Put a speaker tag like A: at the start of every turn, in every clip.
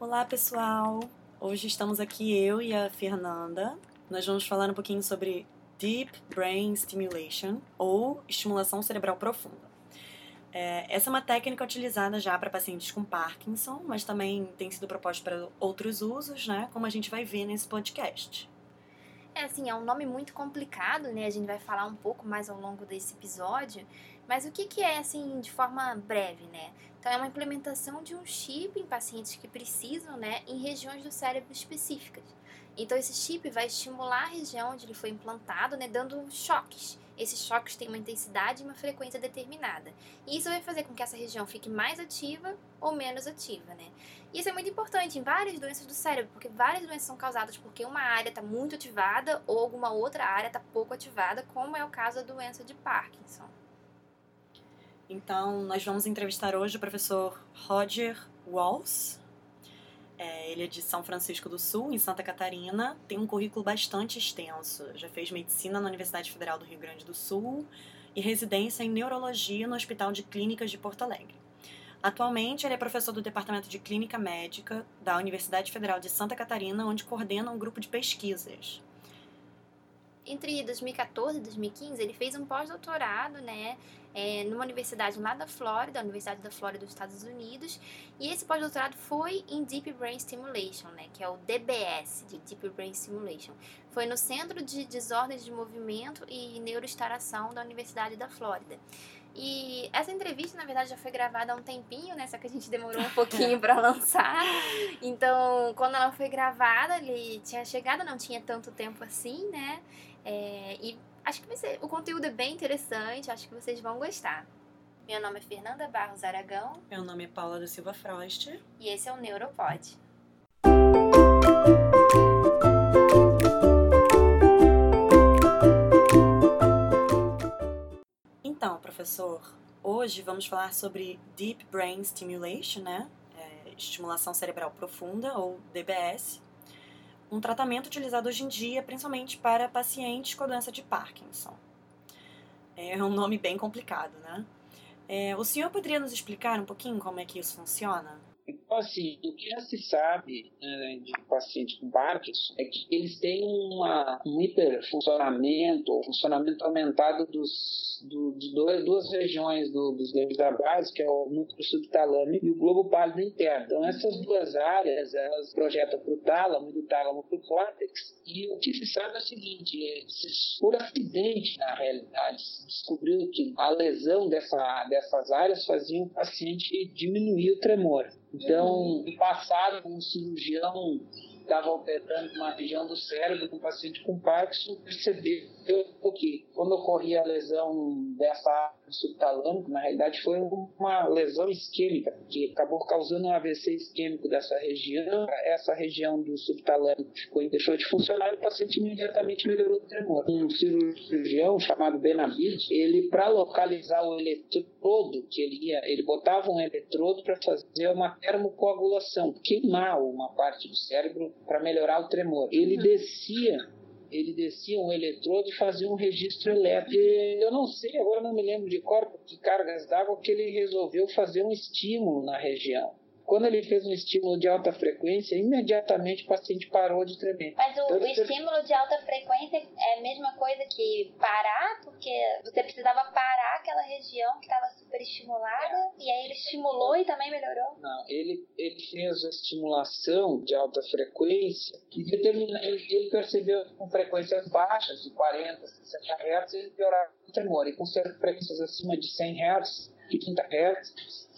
A: Olá, pessoal! Hoje estamos aqui eu e a Fernanda. Nós vamos falar um pouquinho sobre Deep Brain Stimulation, ou estimulação cerebral profunda. É, essa é uma técnica utilizada já para pacientes com Parkinson, mas também tem sido proposta para outros usos, né? Como a gente vai ver nesse podcast.
B: É assim, é um nome muito complicado, né? A gente vai falar um pouco mais ao longo desse episódio. Mas o que, que é, assim, de forma breve, né? Então, é uma implementação de um chip em pacientes que precisam, né, em regiões do cérebro específicas. Então, esse chip vai estimular a região onde ele foi implantado, né, dando choques. Esses choques têm uma intensidade e uma frequência determinada. E isso vai fazer com que essa região fique mais ativa ou menos ativa, né? Isso é muito importante em várias doenças do cérebro, porque várias doenças são causadas porque uma área está muito ativada ou alguma outra área está pouco ativada, como é o caso da doença de Parkinson.
A: Então, nós vamos entrevistar hoje o professor Roger Walls. É, ele é de São Francisco do Sul, em Santa Catarina. Tem um currículo bastante extenso. Já fez medicina na Universidade Federal do Rio Grande do Sul e residência em neurologia no Hospital de Clínicas de Porto Alegre. Atualmente, ele é professor do Departamento de Clínica Médica da Universidade Federal de Santa Catarina, onde coordena um grupo de pesquisas.
B: Entre 2014 e 2015, ele fez um pós-doutorado, né, é, numa universidade lá da Flórida, a Universidade da Flórida dos Estados Unidos, e esse pós-doutorado foi em Deep Brain Stimulation, né, que é o DBS, de Deep Brain Stimulation. Foi no Centro de Desordens de Movimento e Neuroestaração da Universidade da Flórida. E essa entrevista, na verdade, já foi gravada há um tempinho, né? Só que a gente demorou um pouquinho para lançar. Então, quando ela foi gravada, ele tinha chegado, não tinha tanto tempo assim, né? É, e Acho que vai ser, o conteúdo é bem interessante, acho que vocês vão gostar. Meu nome é Fernanda Barros Aragão.
A: Meu nome é Paula da Silva Frost.
B: E esse é o Neuropod.
A: Então, professor, hoje vamos falar sobre Deep Brain Stimulation, né? É, estimulação cerebral profunda, ou DBS, um tratamento utilizado hoje em dia principalmente para pacientes com a doença de Parkinson. É um nome bem complicado, né? É, o senhor poderia nos explicar um pouquinho como é que isso funciona?
C: Então, assim, o que já se sabe né, de pacientes com Parkinson é que eles têm uma, um hiperfuncionamento, ou funcionamento aumentado dos, do, de dois, duas regiões do, dos nervos da base, que é o núcleo subtalâmico e o globo pálido interno. Então, essas duas áreas, elas projetam para o tálamo e do tálamo para o córtex. E o que se sabe é o seguinte, é, por acidente, na realidade, se descobriu que a lesão dessa, dessas áreas fazia o paciente diminuir o tremor. Então, no passado, um cirurgião estava operando uma região do cérebro de um paciente com Parkinson, percebeu que quando ocorria a lesão dessa subtalâmico, na realidade foi uma lesão isquêmica, que acabou causando um AVC isquêmico dessa região, essa região do subtalâmico ficou, deixou de funcionar e o paciente imediatamente melhorou o tremor. Um cirurgião chamado Benabid, ele para localizar o eletrodo que ele ia, ele botava um eletrodo para fazer uma termocoagulação, queimar uma parte do cérebro para melhorar o tremor. Ele uhum. descia ele descia um eletrodo e fazia um registro elétrico. E eu não sei, agora não me lembro de cor, que cargas d'água que ele resolveu fazer um estímulo na região. Quando ele fez um estímulo de alta frequência, imediatamente o paciente parou de tremer.
B: Mas o, então, o estímulo de alta frequência é a mesma coisa que parar, porque você precisava parar aquela região que estava superestimulada, e aí ele estimulou e também melhorou?
C: Não, ele, ele fez a estimulação de alta frequência e determina, ele, ele percebeu com frequências baixas, de 40, 60 Hz, ele piorava o tremor. E com frequências acima de 100 Hz, de 30 Hz,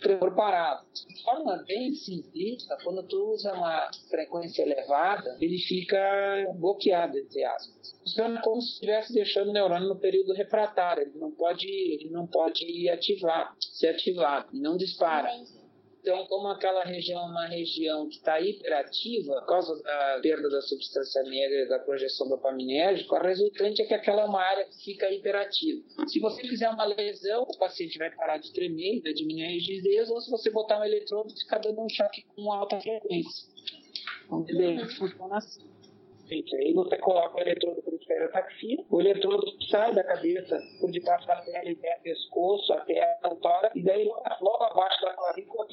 C: tremor parado. De forma bem simplista, quando tu usa uma frequência elevada, ele fica bloqueado, entre aspas. Funciona como se estivesse deixando o neurônio no período refratário. Ele não pode, ele não pode ativar, ser ativado, não dispara. Então, como aquela região é uma região que está hiperativa, por causa da perda da substância negra e da projeção dopaminérgica, a resultante é que aquela é uma área que fica hiperativa. Se você fizer uma lesão, o paciente vai parar de tremer, vai diminuir a rigidez, ou se você botar um eletrodo, fica dando um choque com alta frequência. Então, bem, funciona assim. Aí você coloca o eletrodo por estereotaxia. O eletrodo sai da cabeça por debaixo da pele, até pescoço, até a altura, e daí logo abaixo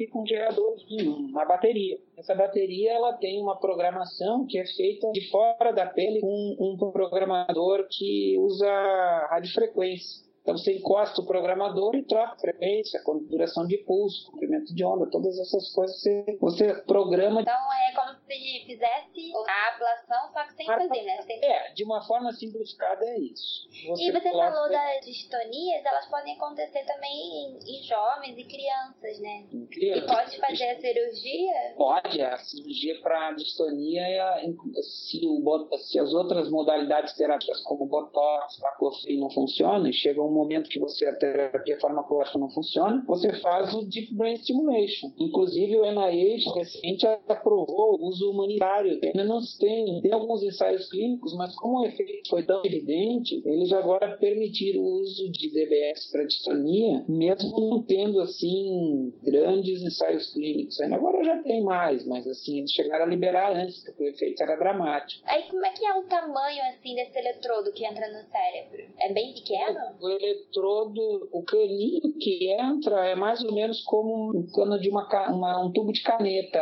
C: clavícula fica um geradorzinho, uma bateria. Essa bateria ela tem uma programação que é feita de fora da pele com um programador que usa radiofrequência. Então você encosta o programador e troca frequência, duração de pulso, comprimento de onda, todas essas coisas você, você programa.
D: Então é como se fizesse a ablação, só que sem fazer, né? Sem...
C: É, de uma forma simplificada é isso.
D: Você e você coloca... falou das distonias, elas podem acontecer também em, em jovens e crianças, né? Em crianças. E pode fazer a cirurgia?
C: Pode, a cirurgia para distonia, é, se, o, se as outras modalidades terápicas, como botox, baclofen, não funcionam, chegam um momento que você a terapia farmacológica não funciona, você faz o Deep Brain Stimulation. Inclusive o NIH recente aprovou o uso humanitário. Ainda não tem, tem alguns ensaios clínicos, mas como o efeito foi tão evidente, eles agora permitiram o uso de DBS para distonia, mesmo não tendo assim grandes ensaios clínicos. Agora já tem mais, mas assim, eles chegaram a liberar antes, porque o efeito era dramático.
D: Aí como é que é o tamanho assim desse eletrodo que entra no cérebro? É bem pequeno?
C: Eletrodo, o caninho que entra é mais ou menos como um cano de uma, uma um tubo de caneta,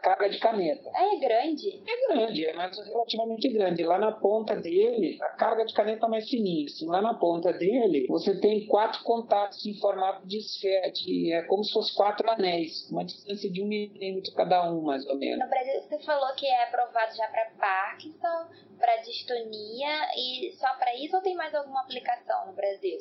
C: carga de caneta.
D: É grande?
C: É grande, é mais relativamente grande. Lá na ponta dele, a carga de caneta é mais fininha. Assim, lá na ponta dele, você tem quatro contatos em formato de esfera, que é como se fosse quatro anéis, uma distância de um milímetro cada um, mais ou menos.
D: No Brasil, você falou que é aprovado já para Parkinson, para distonia e só para isso ou tem mais alguma aplicação no Brasil?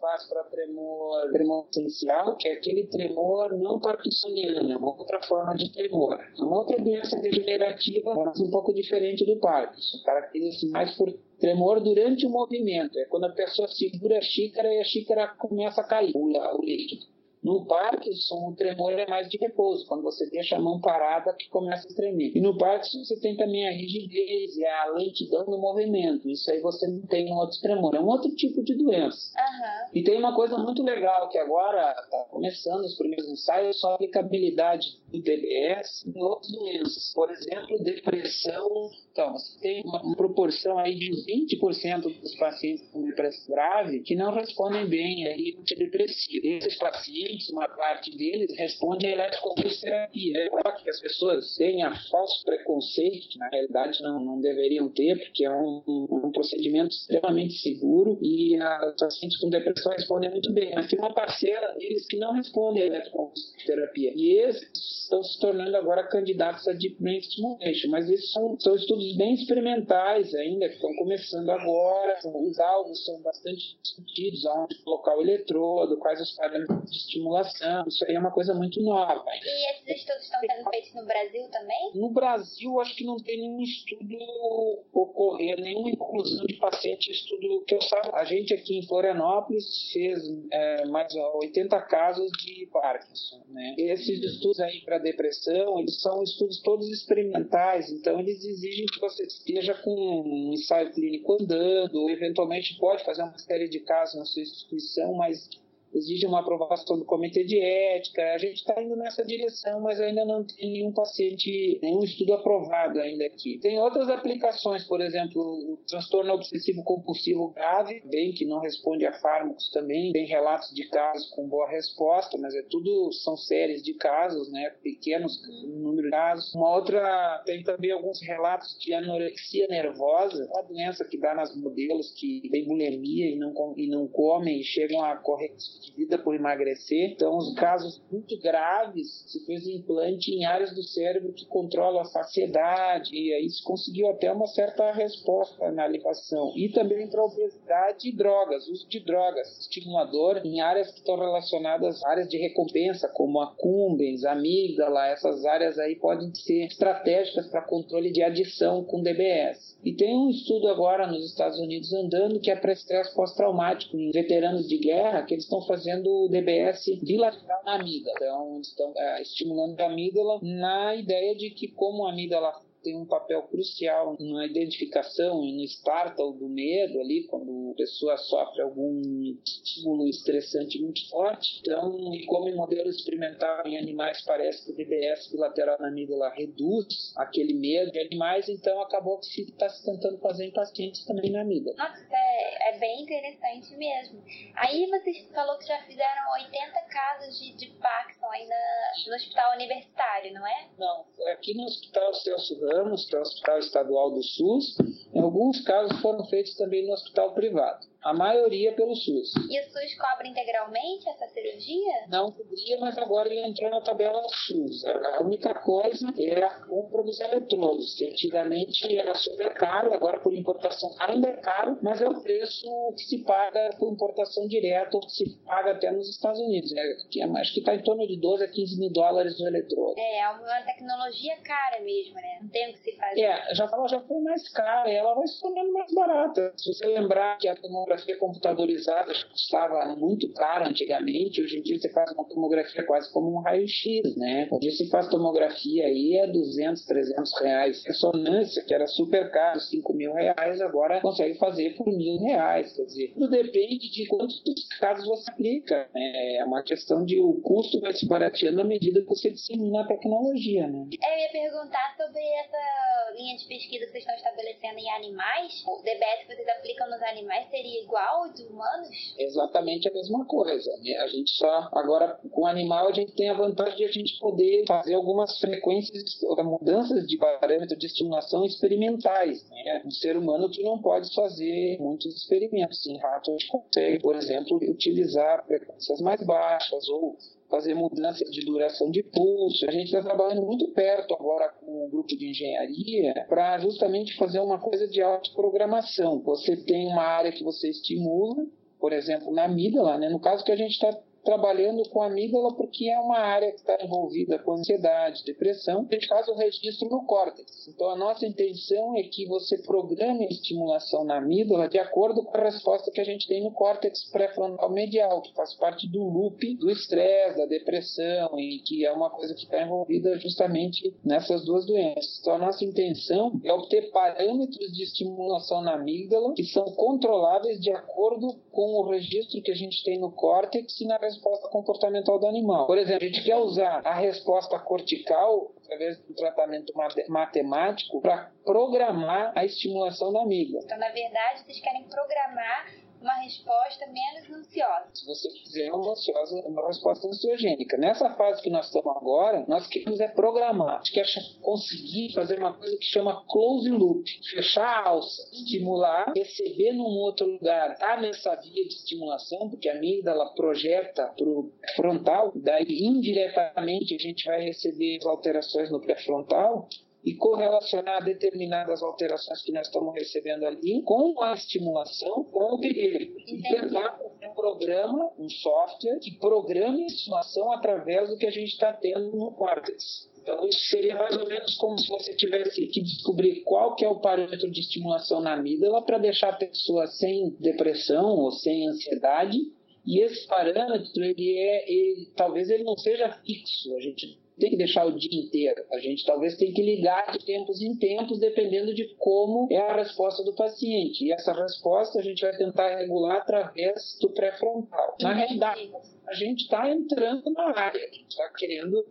C: Faz para tremor, tremor essencial, que é aquele tremor não parkinsoniano, é uma outra forma de tremor. Uma outra doença degenerativa, mas um pouco diferente do Parkinson, caracteriza-se mais por tremor durante o movimento, é quando a pessoa segura a xícara e a xícara começa a cair, o líquido. No Parkinson, o tremor é mais de repouso, quando você deixa a mão parada que começa a tremer. E no Parkinson, você tem também a rigidez e a lentidão no movimento. Isso aí você não tem um outro tremor. É um outro tipo de doença.
D: Uhum.
C: E tem uma coisa muito legal que agora está começando os primeiros ensaios sobre a aplicabilidade do DBS em outras doenças. Por exemplo, depressão. Então, você tem uma, uma proporção aí de 20% dos pacientes com depressão grave que não respondem bem aí antidepressivo. Esses pacientes, uma parte deles, responde à eletroconvulsoterapia. É claro que as pessoas têm a falso preconceito, que na realidade não, não deveriam ter, porque é um, um procedimento extremamente seguro e os pacientes com depressão respondem muito bem. Mas tem uma parcela deles que não respondem à eletroconvulsoterapia. E esses estão se tornando agora candidatos a Deep Brain Stimulation, mas esses são, são estudos bem experimentais ainda, que estão começando agora, os alvos são bastante discutidos, aonde colocar o eletrodo, quais os parâmetros de estimulação, isso aí é uma coisa muito nova.
D: E esses estudos estão sendo feitos no Brasil também?
C: No Brasil, acho que não tem nenhum estudo ocorrer, nenhuma inclusão de paciente estudo que eu saiba. A gente aqui em Florianópolis fez é, mais 80 casos de Parkinson, né? Esses estudos aí para depressão, eles são estudos todos experimentais, então eles exigem que você esteja com um ensaio clínico andando, ou eventualmente pode fazer uma série de casos na sua instituição, mas exige uma aprovação do comitê de ética. A gente está indo nessa direção, mas ainda não tem nenhum paciente, nenhum estudo aprovado ainda aqui. Tem outras aplicações, por exemplo, o transtorno obsessivo compulsivo grave, bem que não responde a fármacos também. Tem relatos de casos com boa resposta, mas é tudo são séries de casos, né? Pequenos número de casos. Uma outra tem também alguns relatos de anorexia nervosa, uma doença que dá nas modelos que tem bulimia e não e não comem e chegam a de vida por emagrecer. Então, os casos muito graves, se fez implante em áreas do cérebro que controlam a saciedade, e aí se conseguiu até uma certa resposta na ligação. E também para obesidade e drogas, uso de drogas, estimulador em áreas que estão relacionadas a áreas de recompensa, como a cumbens, amígdala, essas áreas aí podem ser estratégicas para controle de adição com DBS. E tem um estudo agora nos Estados Unidos andando que é para estresse pós-traumático em veteranos de guerra, que eles estão fazendo o DBS bilateral na amígdala. Então, estão é, estimulando a amígdala na ideia de que, como a amígdala tem um papel crucial na identificação e no startle do medo ali, quando a pessoa sofre algum estímulo estressante muito forte. Então, e como em modelo experimental em animais parece que o DBS bilateral na amígdala reduz aquele medo de animais, então acabou que se está se tentando fazer em pacientes também na amígdala.
D: Nossa, é, é bem interessante mesmo. Aí você falou que já fizeram 80 casos de, de Parkinson aí na, no hospital universitário, não é?
C: Não, aqui no Hospital Celso Ramos, que é o Hospital Estadual do SUS, em alguns casos foram feitos também no hospital privado a maioria pelo SUS.
D: E o SUS cobra integralmente essa cirurgia?
C: Não cobria, mas agora ele entrou na tabela SUS. A única coisa é a compra dos eletrodos, que antigamente era super caro, agora por importação ainda é caro, mas é o preço que se paga por importação direta, ou que se paga até nos Estados Unidos. Né? Que é, acho que está em torno de 12 a 15 mil dólares o eletrodo.
D: É, é uma tecnologia cara mesmo, né? Não tem o que se fazer.
C: É, já, ela já foi mais cara, ela vai se tornando mais barata. Se você lembrar que a tomografia tomografia computadorizada custava muito caro antigamente, hoje em dia você faz uma tomografia quase como um raio-x, né? Hoje se faz tomografia aí a 200, 300 reais. Ressonância, que era super caro, 5 mil reais, agora consegue fazer por mil reais. Quer dizer, tudo depende de quantos casos você aplica. Né? É uma questão de o custo vai se barateando à medida que você dissemina a tecnologia, né?
D: Eu ia perguntar sobre essa linha de pesquisa que vocês estão estabelecendo em animais. O DBS que vocês aplicam nos animais seria igual de humanos?
C: Exatamente a mesma coisa. Né? A gente só, agora, com o animal, a gente tem a vantagem de a gente poder fazer algumas frequências, mudanças de parâmetro de estimulação experimentais. Né? No ser humano, tu não pode fazer muitos experimentos. Em rato, a gente consegue, por exemplo, utilizar frequências mais baixas ou fazer mudança de duração de pulso. A gente está trabalhando muito perto agora com o grupo de engenharia para justamente fazer uma coisa de autoprogramação. Você tem uma área que você estimula, por exemplo, na amígdala, né? no caso que a gente está trabalhando com a amígdala porque é uma área que está envolvida com ansiedade, depressão. A gente faz o registro no córtex. Então, a nossa intenção é que você programe a estimulação na amígdala de acordo com a resposta que a gente tem no córtex pré-frontal medial, que faz parte do loop do estresse, da depressão, e que é uma coisa que está envolvida justamente nessas duas doenças. Então, a nossa intenção é obter parâmetros de estimulação na amígdala que são controláveis de acordo com o registro que a gente tem no córtex e na resposta resposta comportamental do animal. Por exemplo, a gente quer usar a resposta cortical através do tratamento matemático para programar a estimulação da amígdala.
D: Então, na verdade, vocês querem programar uma resposta menos ansiosa.
C: Se você quiser uma ansiosa, uma resposta ansiogênica. Nessa fase que nós estamos agora, nós queremos é programar. A gente quer conseguir fazer uma coisa que chama close loop. Fechar a alça, estimular, receber num outro lugar. Tá nessa via de estimulação, porque a amígdala projeta para o frontal, daí indiretamente a gente vai receber as alterações no pré-frontal e correlacionar determinadas alterações que nós estamos recebendo ali com a estimulação, com o perigo. E tentar um programa, um software que programe a estimulação através do que a gente está tendo no córtex. Então, isso seria mais ou menos como se você tivesse que descobrir qual que é o parâmetro de estimulação na amígdala para deixar a pessoa sem depressão ou sem ansiedade. E esse parâmetro, ele é, ele, talvez ele não seja fixo. A gente tem que deixar o dia inteiro. A gente talvez tem que ligar de tempos em tempos, dependendo de como é a resposta do paciente. E essa resposta a gente vai tentar regular através do pré-frontal. Na realidade, a gente está entrando na área, a gente está querendo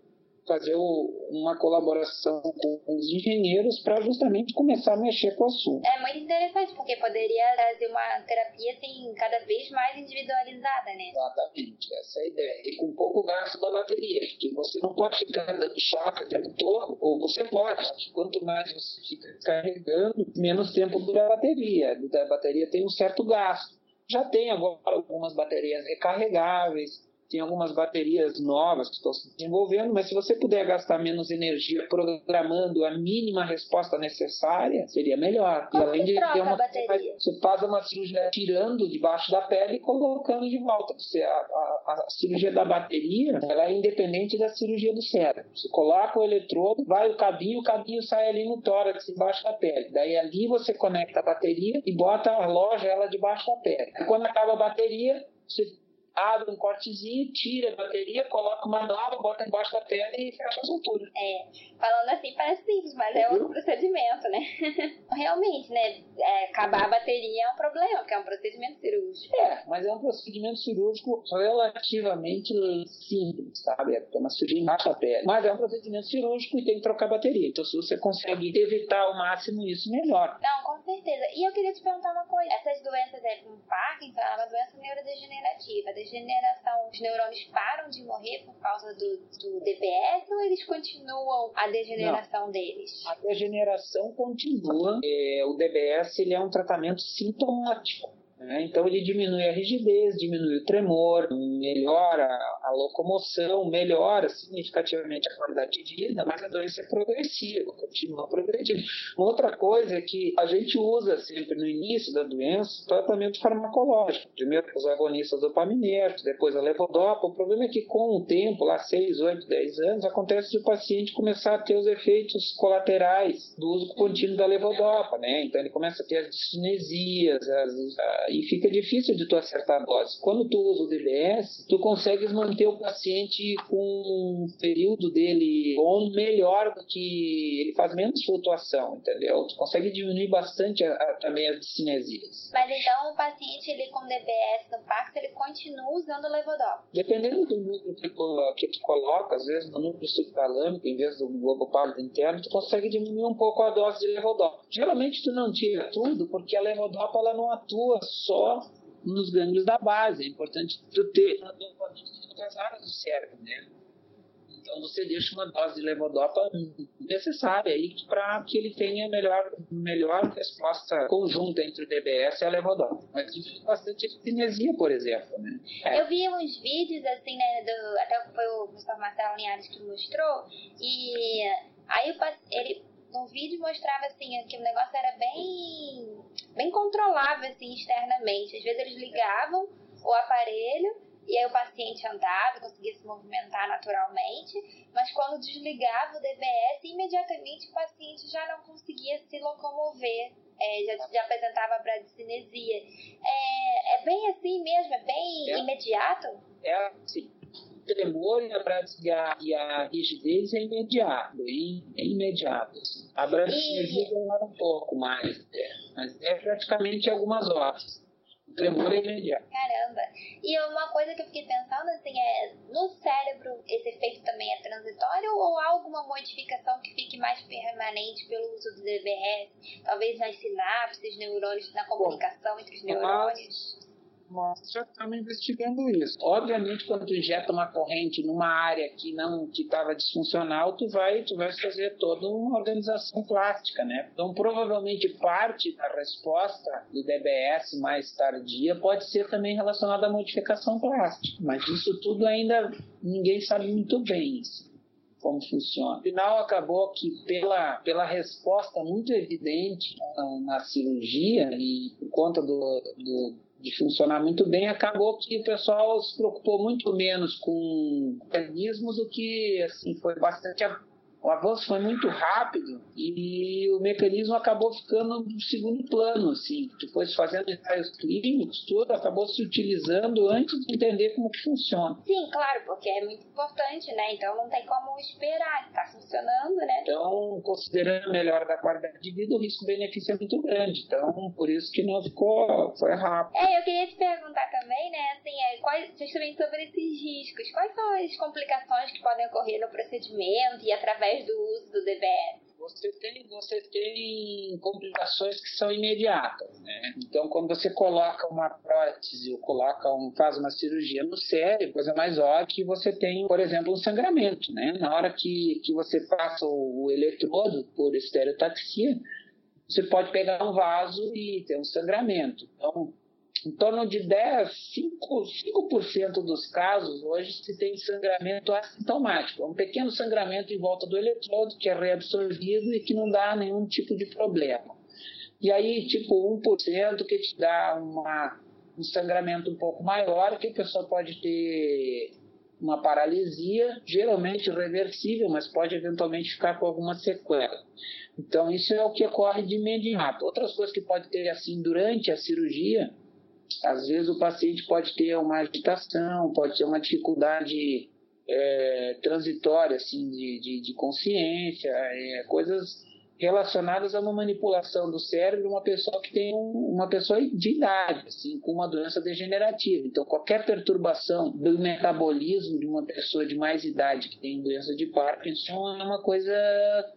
C: fazer uma colaboração com os engenheiros para justamente começar a mexer com o assunto.
D: É muito interessante, porque poderia trazer uma terapia assim, cada vez mais individualizada, né?
C: Exatamente, essa é a ideia. E com pouco gasto da bateria, que você não pode ficar dando choque o tempo todo, ou você pode. Quanto mais você fica carregando, menos tempo dura a bateria. A bateria tem um certo gasto. Já tem agora algumas baterias recarregáveis, tem algumas baterias novas que estão se desenvolvendo, mas se você puder gastar menos energia programando a mínima resposta necessária, seria melhor.
D: Como e além de ter uma
C: você faz uma cirurgia tirando debaixo da pele e colocando de volta. Você, a, a, a, cirurgia da bateria ela é independente da cirurgia do cérebro. Você coloca o eletrodo, vai o cabinho, o cabinho sai ali no tórax, embaixo da pele. Daí ali você conecta a bateria e bota, aloja ela debaixo da pele. Quando acaba a bateria, você abre um cortezinho, tira a bateria, coloca uma nova, bota embaixo da tela e fecha a sutura.
D: É, falando assim parece simples, mas é outro procedimento, né? Realmente, né? É, acabar a bateria é um problema, porque é um procedimento cirúrgico.
C: É, mas é um procedimento cirúrgico relativamente simples, sabe? É uma cirurgia embaixo da pele. Mas é um procedimento cirúrgico e tem que trocar a bateria. Então, se você consegue evitar ao máximo isso, melhor.
D: Não, com certeza. E eu queria te perguntar uma coisa. Essas doenças, é, como Parkinson, é uma doença neurodegenerativa. Degeneração, os neurônios param de morrer por causa do, do DBS ou eles continuam a degeneração
C: Não.
D: deles?
C: A degeneração continua. É, o DBS ele é um tratamento sintomático. Né? Então ele diminui a rigidez, diminui o tremor, melhora a locomoção, melhora significativamente a qualidade de vida, mas a doença é progressiva, continua progredindo. Outra coisa é que a gente usa sempre no início da doença tratamento farmacológico. Primeiro os agonistas dopaminérgicos, depois a levodopa. O problema é que com o tempo, lá 6, 8, 10 anos, acontece de o paciente começar a ter os efeitos colaterais do uso contínuo da levodopa, né? Então ele começa a ter as discinesias, as, e fica difícil de tu acertar a dose. Quando tu usa o DBS, tu consegues manter o paciente com um período dele bom melhor do que ele faz menos flutuação, entendeu? Tu consegue diminuir bastante a, a, também as discinesias.
D: Mas então o paciente ele com DBS no Pax, ele continua usando o levodopa?
C: Dependendo do núcleo que tu, que tu coloca, às vezes no núcleo subtalâmico, em vez do globo pálido interno, tu consegue diminuir um pouco a dose de levodopa. Geralmente tu não tira tudo, porque a levodopa ela não atua só nos gânglios da base. É importante tu ter dopamina em outras áreas do cérebro, né? Então você deixa uma dose de levodopa necessária aí para que ele tenha melhor, melhor resposta conjunta entre o DBS e a levodopa. Mas diminui bastante cinesia, por exemplo. Né?
D: É. Eu vi uns vídeos assim, né, do, até foi o Gustavo Marcelo Linhares que mostrou, e aí ele no vídeo mostrava assim que o negócio era bem bem controlável assim externamente. Às vezes eles ligavam o aparelho e aí o paciente andava, conseguia se movimentar naturalmente, mas quando desligava o DBS, imediatamente o paciente já não conseguia se locomover, é, já, já, apresentava bradicinesia. É, é bem assim mesmo? É bem é. imediato?
C: É, sim. O tremor e a, e a rigidez é imediato, é, imediato. Assim. A bradicinesia demora um pouco mais, é, mas é praticamente algumas horas tremor é imediato.
D: Caramba! E uma coisa que eu fiquei pensando assim é, no cérebro esse efeito também é transitório ou há alguma modificação que fique mais permanente pelo uso do DBS? Talvez nas sinapses, neurônios, na comunicação Bom, entre os neurônios?
C: Nós já estamos investigando isso. Obviamente, quando tu injeta uma corrente numa área que não que estava disfuncional, tu vai tu vai fazer toda uma organização plástica, né? Então, provavelmente parte da resposta do DBS mais tardia pode ser também relacionada à modificação plástica, mas isso tudo ainda ninguém sabe muito bem. Assim como funciona. No final, acabou que, pela, pela resposta muito evidente na, na cirurgia e por conta do, do de funcionar muito bem, acabou que o pessoal se preocupou muito menos com mecanismos do que assim foi bastante o avanço foi muito rápido e o mecanismo acabou ficando no segundo plano, assim. Depois fazendo ensaios clínicos, tudo acabou se utilizando antes de entender como que funciona.
D: Sim, claro, porque é muito importante, né? Então não tem como esperar, está funcionando, né?
C: Então, considerando a melhora da qualidade de vida, o risco-benefício é muito grande. Então, por isso que não ficou, foi rápido.
D: É, eu queria te perguntar também, né, assim, é, quais, justamente sobre esses riscos. Quais são as complicações que podem ocorrer no procedimento e através através do uso do DBS?
C: Você tem, você tem complicações que são imediatas, né? Então, quando você coloca uma prótese ou coloca um, faz uma cirurgia no cérebro, coisa mais óbvia que você tem, por exemplo, um sangramento, né? Na hora que, que você passa o, o eletrodo por estereotaxia, você pode pegar um vaso e ter um sangramento. Então, em torno de 10, 5%, 5 dos casos hoje se tem sangramento assintomático, é um pequeno sangramento em volta do eletrodo que é reabsorvido e que não dá nenhum tipo de problema. E aí, tipo, 1% que te dá uma, um sangramento um pouco maior, que a pessoa pode ter uma paralisia, geralmente reversível, mas pode eventualmente ficar com alguma sequela. Então, isso é o que ocorre de imediato. Outras coisas que pode ter assim durante a cirurgia Às vezes o paciente pode ter uma agitação, pode ter uma dificuldade é, transitória assim, de, de, de consciência, é, coisas relacionadas a uma manipulação do cérebro de uma pessoa que tem um, uma pessoa de idade, assim, com uma doença degenerativa. Então, qualquer perturbação do metabolismo de uma pessoa de mais idade que tem doença de Parkinson é uma coisa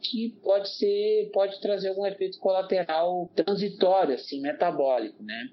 C: que pode ser, pode trazer algum efeito colateral transitório, assim, metabólico, né?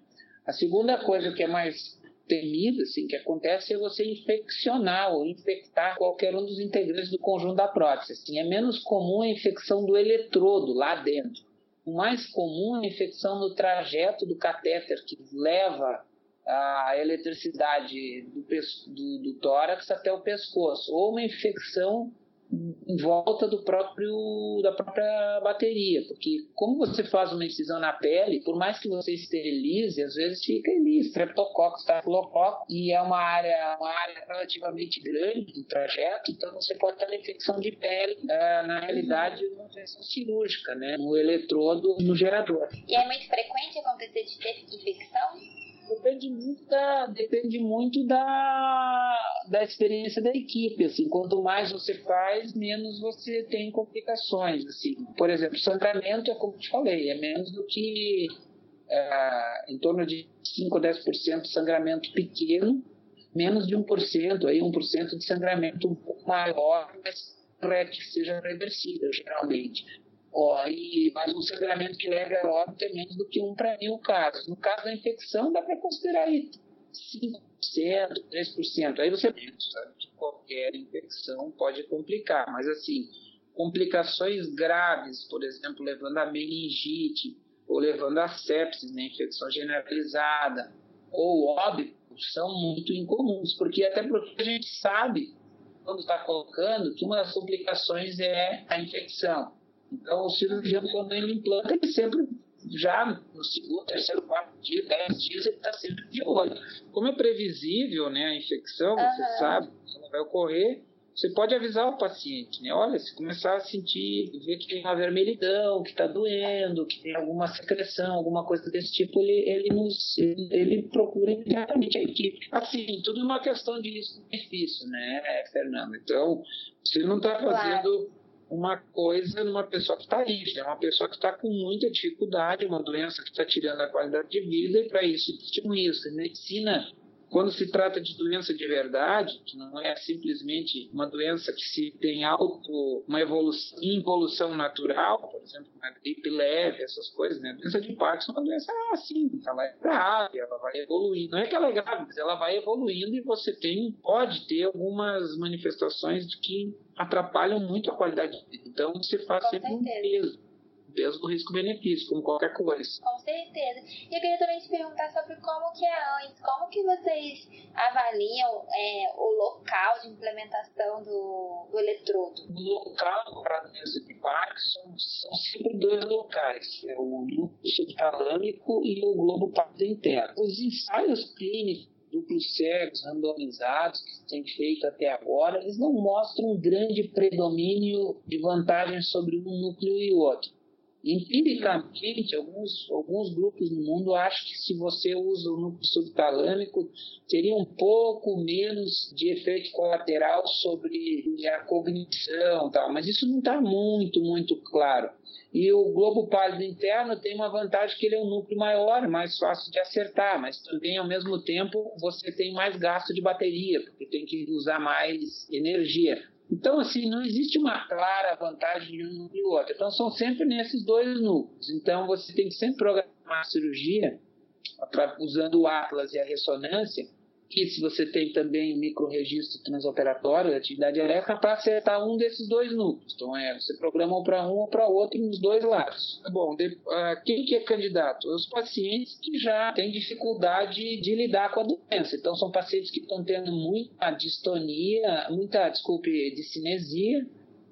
C: A segunda coisa que é mais temida, assim, que acontece é você infeccionar ou infectar qualquer um dos integrantes do conjunto da prótese. Assim, é menos comum a infecção do eletrodo lá dentro. O mais comum é a infecção no trajeto do catéter que leva a eletricidade do, do, do tórax até o pescoço, ou uma infecção em volta do próprio da própria bateria, porque como você faz uma incisão na pele, por mais que você esterilize, às vezes fica ali streptococcus, estafilococcus, e é uma área uma área relativamente grande do trajeto, então você pode ter uma infecção de pele, é, na realidade, uma infecção cirúrgica, né, no eletrodo, no gerador.
D: E é muito frequente acontecer de ter infecção?
C: Depende muito da, depende muito da, da experiência da equipe. Assim, quanto mais você faz, menos você tem complicações. Assim. Por exemplo, sangramento é como eu te falei, é menos do que é, em torno de 5 ou 10% de sangramento pequeno, menos de 1%, aí 1% de sangramento um pouco maior, mas que seja reversível, geralmente. Ó, e, mas um sangramento que leva a óbito é menos do que um para mil casos. No caso da infecção, dá para considerar aí 5%, 3%. Aí você sabe que qualquer infecção pode complicar, mas assim, complicações graves, por exemplo, levando a meningite, ou levando a sepsis, né, infecção generalizada, ou óbito, são muito incomuns, porque até porque a gente sabe, quando está colocando, que uma das complicações é a infecção. Então, o cirurgião, quando ele implanta, ele sempre, já no segundo, terceiro, quarto dia, dez dias, ele está sempre de olho. Como é previsível né, a infecção, uhum. você sabe, que não vai ocorrer, você pode avisar o paciente, né? Olha, se começar a sentir, ver que tem uma vermelhidão, que está doendo, que tem alguma secreção, alguma coisa desse tipo, ele, ele, nos, ele, ele procura imediatamente a equipe. Assim, tudo é uma questão de risco-benefício, né, Fernando? Então, você não está fazendo uma coisa numa pessoa que está rígida, é uma pessoa que está com muita dificuldade, uma doença que está tirando a qualidade de vida, e para isso risco. A medicina quando se trata de doença de verdade, que não é simplesmente uma doença que se tem auto, uma evolução, involução natural, por exemplo, uma gripe leve, essas coisas, né? A doença de Parkinson é uma doença assim, ela é grave, ela vai evoluindo. Não é que ela é grave, mas ela vai evoluindo e você tem, pode ter algumas manifestações que atrapalham muito a qualidade de vida. Então você faz
D: Com
C: sempre
D: certeza.
C: um peso peso do risco-benefício, como qualquer coisa.
D: Com certeza. E eu queria também te perguntar sobre como que é antes, como que vocês avaliam é, o local de implementação do, do eletrodo?
C: O local para doença de Parkinson são sempre dois locais, é o núcleo subtalâmico e o globo interno. Os ensaios clínicos duplos cegos randomizados que se tem feito até agora, eles não mostram um grande predomínio de vantagens sobre um núcleo e outro. Empiricamente, alguns, alguns grupos no mundo acham que se você usa o núcleo subtalâmico, teria um pouco menos de efeito colateral sobre a cognição, tal, mas isso não está muito, muito claro. E o globo pálido interno tem uma vantagem que ele é um núcleo maior, mais fácil de acertar, mas também ao mesmo tempo você tem mais gasto de bateria, porque tem que usar mais energia. Então, assim, não existe uma clara vantagem de um e outro. Então, são sempre nesses dois núcleos. Então, você tem que sempre programar a cirurgia usando o Atlas e a ressonância que se você tem também microregistro transoperatório, atividade elétrica, para acertar um desses dois núcleos. Então, é, você programa para um ou para outro nos dois lados. Bom, de, uh, quem que é candidato? Os pacientes que já têm dificuldade de lidar com a doença. Então, são pacientes que estão tendo muita distonia, muita, desculpe, discinesia,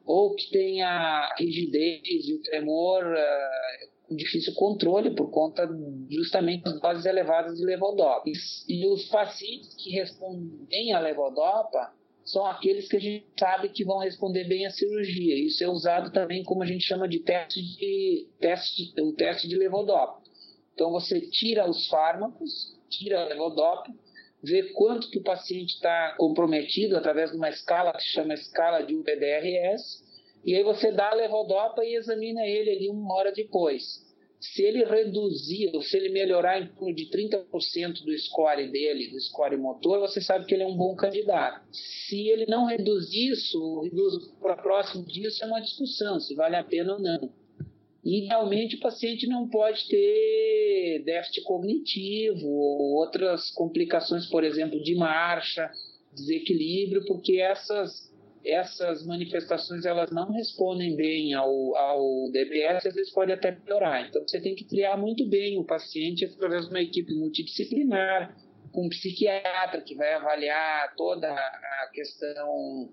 C: ou que tem a rigidez e o tremor com difícil controle por conta justamente das doses elevadas de levodopa. E, os pacientes que respondem à levodopa são aqueles que a gente sabe que vão responder bem à cirurgia. Isso é usado também como a gente chama de teste de teste, o teste de levodopa. Então você tira os fármacos, tira a levodopa, vê quanto que o paciente está comprometido através de uma escala que chama escala de UPDRS, e aí você dá a levodopa e examina ele ali uma hora depois. Se ele reduzir, ou se ele melhorar em torno de 30% do score dele, do score motor, você sabe que ele é um bom candidato. Se ele não reduzir isso, reduz para próximo disso, é uma discussão, se vale a pena ou não. Idealmente, o paciente não pode ter déficit cognitivo ou outras complicações, por exemplo, de marcha, desequilíbrio, porque essas, essas manifestações elas não respondem bem ao, ao DBS, às vezes pode até piorar. Então, você tem que triar muito bem o paciente através de uma equipe multidisciplinar, com um psiquiatra que vai avaliar toda a questão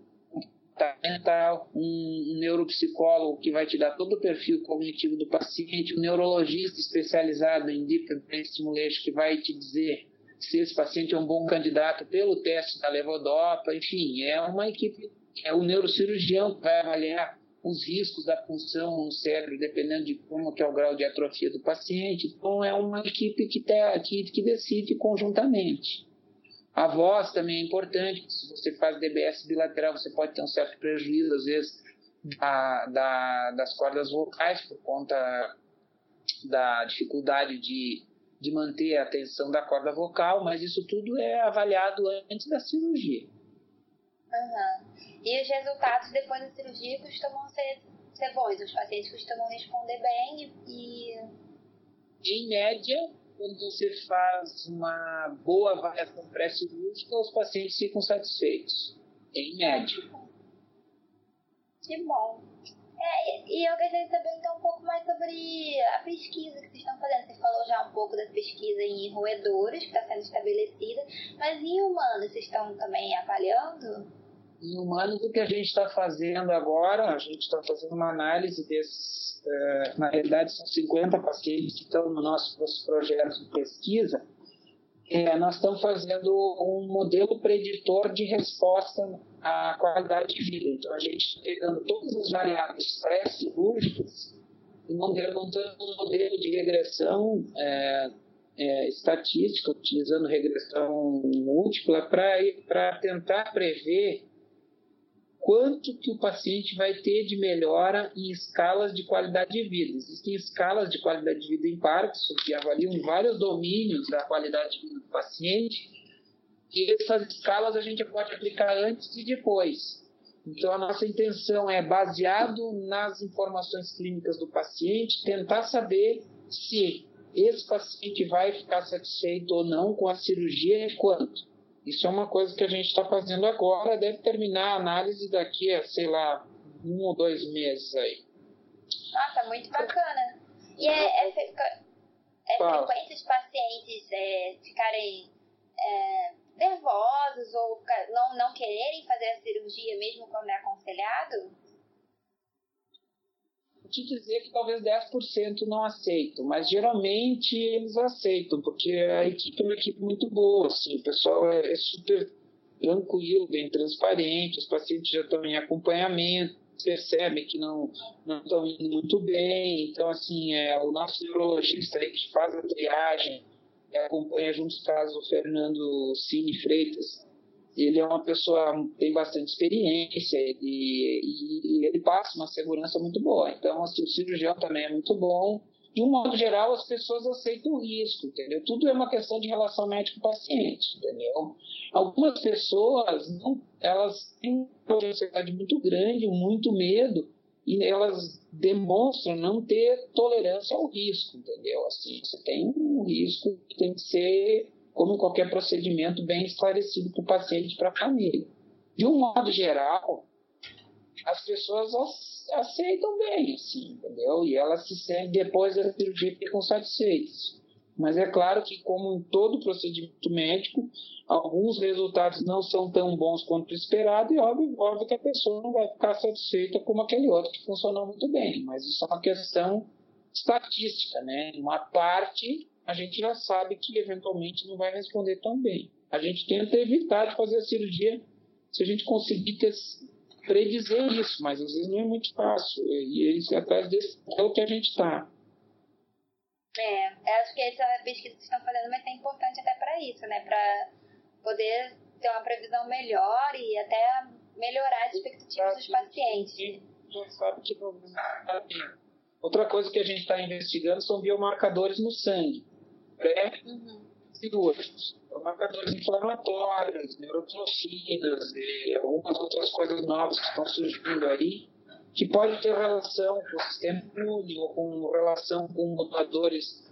C: mental, um, neuropsicólogo que vai te dar todo o perfil cognitivo do paciente, um neurologista especializado em Deep Brain Stimulation que vai te dizer se esse paciente é um bom candidato pelo teste da levodopa, enfim, é uma equipe, é o neurocirurgião que vai avaliar os riscos da função no cérebro, dependendo de como que é o grau de atrofia do paciente. Então, é uma equipe que, tá, que, que decide conjuntamente. A voz também é importante. Se você faz DBS bilateral, você pode ter um certo prejuízo, às vezes, da, da, das cordas vocais, por conta da dificuldade de, de manter a tensão da corda vocal, mas isso tudo é avaliado antes da cirurgia.
D: Uhum. E os resultados depois da cirurgia costumam ser, ser bons, os pacientes costumam responder bem e.
C: Em média, quando você faz uma boa avaliação pré-cirúrgica, os pacientes ficam satisfeitos, em média.
D: Que bom. É, e eu gostaria de saber então um pouco mais sobre a pesquisa que vocês estão fazendo. Você falou já um pouco da pesquisa em roedores, que está sendo estabelecida, mas em humanos vocês estão também avaliando?
C: Em humanos, o que a gente está fazendo agora, a gente está fazendo uma análise desses é, na realidade são 50 pacientes que estão no nosso, nosso projeto de pesquisa, é, nós estamos fazendo um modelo preditor de resposta à qualidade de vida. Então, a gente está pegando todas as variáveis pré-cirúrgicas e montando um modelo de regressão é, é, estatística, utilizando regressão múltipla, para tentar prever quanto que o paciente vai ter de melhora em escalas de qualidade de vida. Existem escalas de qualidade de vida em Parkinson que avaliam vários domínios da qualidade de vida do paciente e essas escalas a gente pode aplicar antes e depois. Então, a nossa intenção é, baseado nas informações clínicas do paciente, tentar saber se esse paciente vai ficar satisfeito ou não com a cirurgia e quanto. Isso é uma coisa que a gente está fazendo agora, deve terminar a análise daqui a, sei lá, um ou dois meses aí.
D: Nossa, muito bacana. E é, é, é frequente os pacientes é, ficarem é, nervosos ou não, não quererem fazer a cirurgia mesmo quando é aconselhado?
C: Te dizer que talvez 10% não aceitam, mas geralmente eles aceitam, porque a equipe é uma equipe muito boa, assim, o pessoal é, é super tranquilo, bem transparente, os pacientes já estão em acompanhamento, percebem que não não estão indo muito bem, então assim, é o nosso neurologista aí que faz a triagem, acompanha junto com casos o Fernando Cine Freitas, ele é uma pessoa tem bastante experiência e, e, ele passa uma segurança muito boa. Então, assim, o cirurgião também é muito bom. De um modo geral, as pessoas aceitam o risco, entendeu? Tudo é uma questão de relação médico-paciente, entendeu? Algumas pessoas, não, elas têm uma ansiedade muito grande, muito medo, e elas demonstram não ter tolerância ao risco, entendeu? Assim, você tem um risco que tem que ser como qualquer procedimento bem esclarecido para o paciente e para a família. De um modo geral, as pessoas aceitam bem, assim, entendeu? E elas se sentem, depois da cirurgia, ficam satisfeitas. Mas é claro que, como em todo procedimento médico, alguns resultados não são tão bons quanto esperado e óbvio, óbvio que a pessoa não vai ficar satisfeita como aquele outro que funcionou muito bem. Mas isso é uma questão estatística, né? Uma parte a gente já sabe que eventualmente não vai responder tão bem. A gente tenta evitar de fazer a cirurgia se a gente conseguir ter, predizer isso, mas às vezes não é muito fácil. E eles atrás desse é o que a gente está.
D: É, acho que essa pesquisa que vocês estão fazendo vai ser importante até para isso, né? Para poder ter uma previsão melhor e até melhorar as expectativas dos pacientes.
C: Já sabe que problema Outra coisa que a gente está investigando são biomarcadores no sangue, pré-cirúrgicos. Uhum. Marcadores inflamatórios, neurotoxinas e algumas outras coisas novas que estão surgindo aí, que pode ter relação com o sistema imune ou com relação com mutadores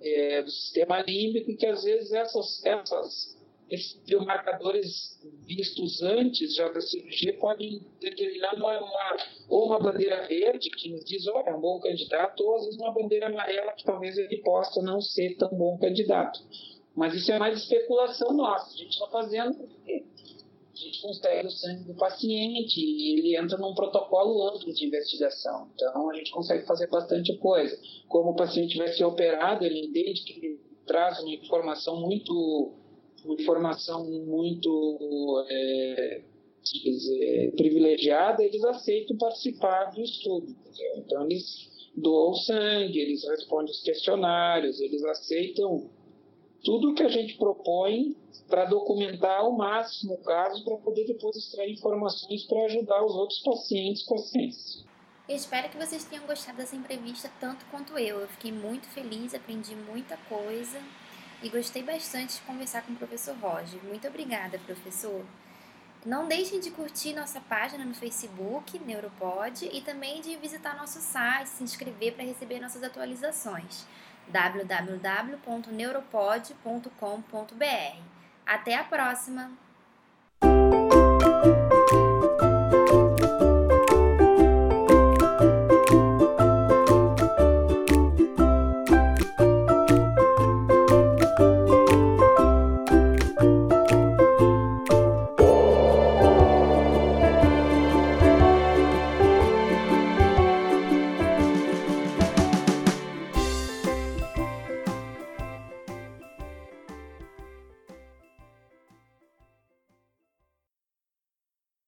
C: é, do sistema límbico, e que às vezes essas, essas esses biomarcadores vistos antes já da cirurgia podem determinar uma, uma, ou uma bandeira verde que nos diz, olha, é um bom candidato, ou às vezes uma bandeira amarela que talvez ele possa não ser tão bom candidato. Mas isso é mais especulação nossa. A gente está fazendo porque a gente consegue o sangue do paciente e ele entra num protocolo amplo de investigação. Então a gente consegue fazer bastante coisa. Como o paciente vai ser operado, ele entende que ele traz uma informação muito informação muito é, dizer, privilegiada, eles aceitam participar do estudo. Então, eles doam sangue, eles respondem os questionários, eles aceitam tudo que a gente propõe para documentar ao máximo o caso, para poder depois extrair informações para ajudar os outros pacientes com a ciência.
D: Eu espero que vocês tenham gostado dessa entrevista tanto quanto eu. Eu fiquei muito feliz, aprendi muita coisa e gostei bastante de conversar com o professor Roger. Muito obrigada, professor. Não deixem de curtir nossa página no Facebook, Neuropod, e também de visitar nosso site, se inscrever para receber nossas atualizações www.neuropod.com.br. Até a próxima!